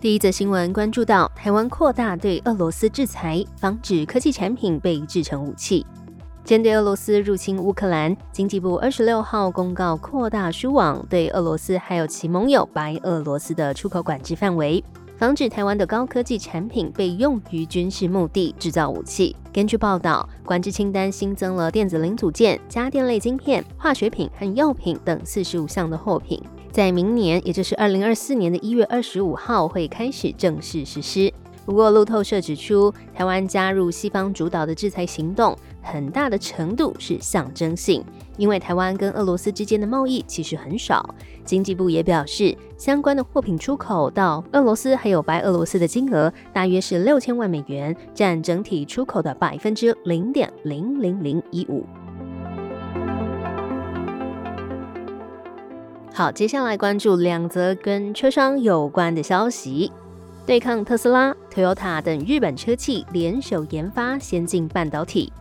第一则新闻关注到台湾扩大对俄罗斯制裁，防止科技产品被制成武器。针对俄罗斯入侵乌克兰，经济部二十六号公告扩大输往对俄罗斯还有其盟友白俄罗斯的出口管制范围，防止台湾的高科技产品被用于军事目的制造武器。根据报道，管制清单新增了电子零组件、家电类晶片、化学品和药品等四十五项的货品。在明年，也就是二零二四年的一月二十五号，会开始正式实施。不过，路透社指出，台湾加入西方主导的制裁行动，很大的程度是象征性，因为台湾跟俄罗斯之间的贸易其实很少。经济部也表示，相关的货品出口到俄罗斯还有白俄罗斯的金额大约是六千万美元，占整体出口的百分之零点零零零一五。好，接下来关注两则跟车商有关的消息。对抗特斯拉、Toyota 等日本车企联手研发先进半导体。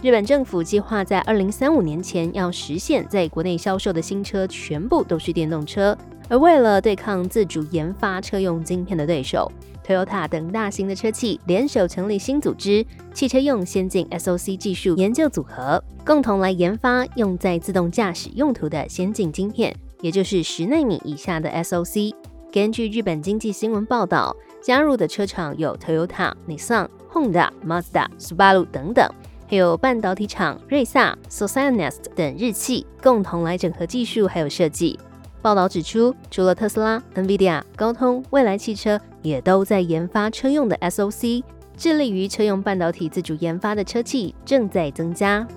日本政府计划在二零三五年前要实现在国内销售的新车全部都是电动车。而为了对抗自主研发车用晶片的对手，Toyota 等大型的车企联手成立新组织——汽车用先进 SOC 技术研究组合，共同来研发用在自动驾驶用途的先进晶片。也就是十纳米以下的 SOC。根据日本经济新闻报道，加入的车厂有 Toyota、Nissan、Honda、Mazda、Subaru 等等，还有半导体厂瑞萨、s o c i n e s t 等日企，共同来整合技术还有设计。报道指出，除了特斯拉、NVIDIA、高通、未来汽车也都在研发车用的 SOC，致力于车用半导体自主研发的车企正在增加。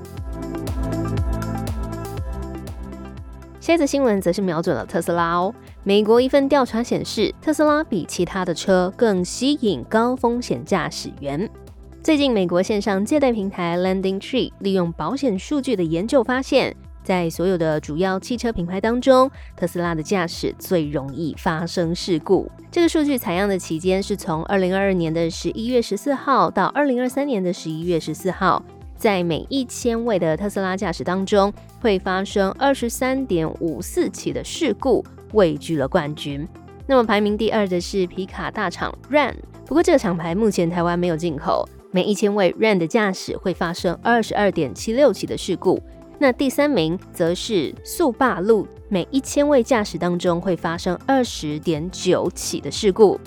这则新闻则是瞄准了特斯拉哦。美国一份调查显示，特斯拉比其他的车更吸引高风险驾驶员。最近，美国线上借贷平台 Lending Tree 利用保险数据的研究发现，在所有的主要汽车品牌当中，特斯拉的驾驶最容易发生事故。这个数据采样的期间是从二零二二年的十一月十四号到二零二三年的十一月十四号。在每一千位的特斯拉驾驶当中，会发生二十三点五四起的事故，位居了冠军。那么排名第二的是皮卡大厂 Ram，不过这个厂牌目前台湾没有进口。每一千位 Ram 的驾驶会发生二十二点七六起的事故。那第三名则是速霸路，每一千位驾驶当中会发生二十点九起的事故。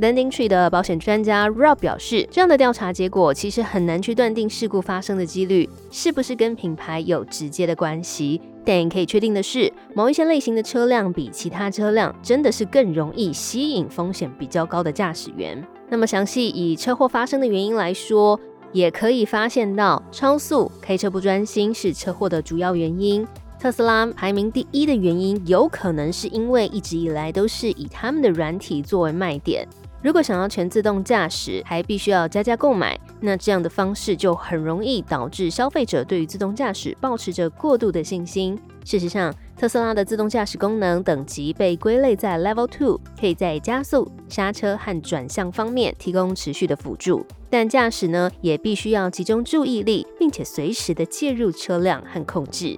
Landing Tree 的保险专家 Rob 表示，这样的调查结果其实很难去断定事故发生的几率是不是跟品牌有直接的关系。但可以确定的是，某一些类型的车辆比其他车辆真的是更容易吸引风险比较高的驾驶员。那么详细以车祸发生的原因来说，也可以发现到超速、开车不专心是车祸的主要原因。特斯拉排名第一的原因，有可能是因为一直以来都是以他们的软体作为卖点。如果想要全自动驾驶，还必须要加价购买，那这样的方式就很容易导致消费者对于自动驾驶保持着过度的信心。事实上，特斯拉的自动驾驶功能等级被归类在 Level Two，可以在加速、刹车和转向方面提供持续的辅助，但驾驶呢也必须要集中注意力，并且随时的介入车辆和控制。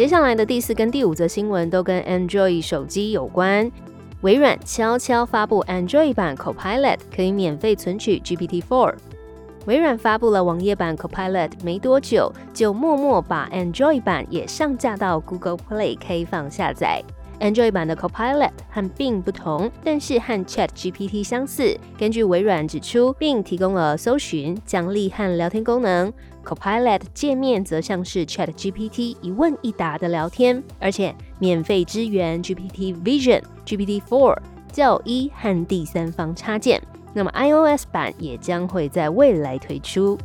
接下来的第四跟第五则新闻都跟 Android 手机有关。微软悄悄发布 Android 版 Copilot 可以免费存取 GPT-4。微软发布了网页版 Copilot 没多久，就默默把 Android 版也上架到 Google Play 开放下载。Android 版的 Copilot 和 Bing 不同，但是和 Chat GPT 相似。根据微软指出，并提供了搜寻、奖励和聊天功能。Copilot 界面则像是 Chat GPT 一问一答的聊天，而且免费支援 GPT Vision、GPT Four 教一和第三方插件。那么 iOS 版也将会在未来推出。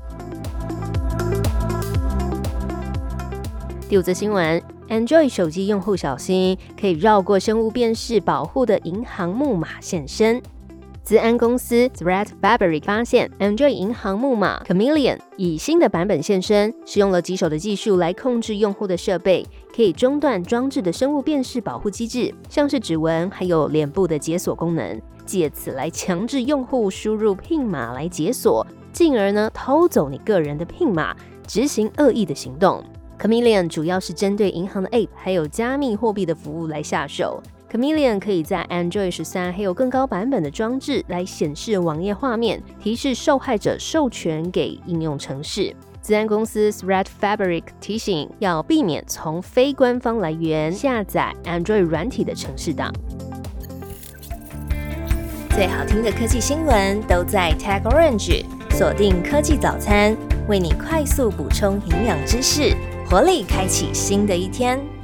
第五则新闻。Android 手机用户小心，可以绕过生物辨识保护的银行木马现身。资安公司 Threat Fabric 发现，Android 银行木马 Chameleon 以新的版本现身，使用了棘手的技术来控制用户的设备，可以中断装置的生物辨识保护机制，像是指纹还有脸部的解锁功能，借此来强制用户输入 PIN 码来解锁，进而呢偷走你个人的 PIN 码，执行恶意的行动。Chameleon 主要是针对银行的 App 还有加密货币的服务来下手。Chameleon 可以在 Android 十三还有更高版本的装置来显示网页画面，提示受害者授权给应用程式。资安公司 Threat Fabric 提醒要避免从非官方来源下载 Android 软体的程式档。最好听的科技新闻都在 Tag Orange，锁定科技早餐，为你快速补充营养知识，活力开启新的一天。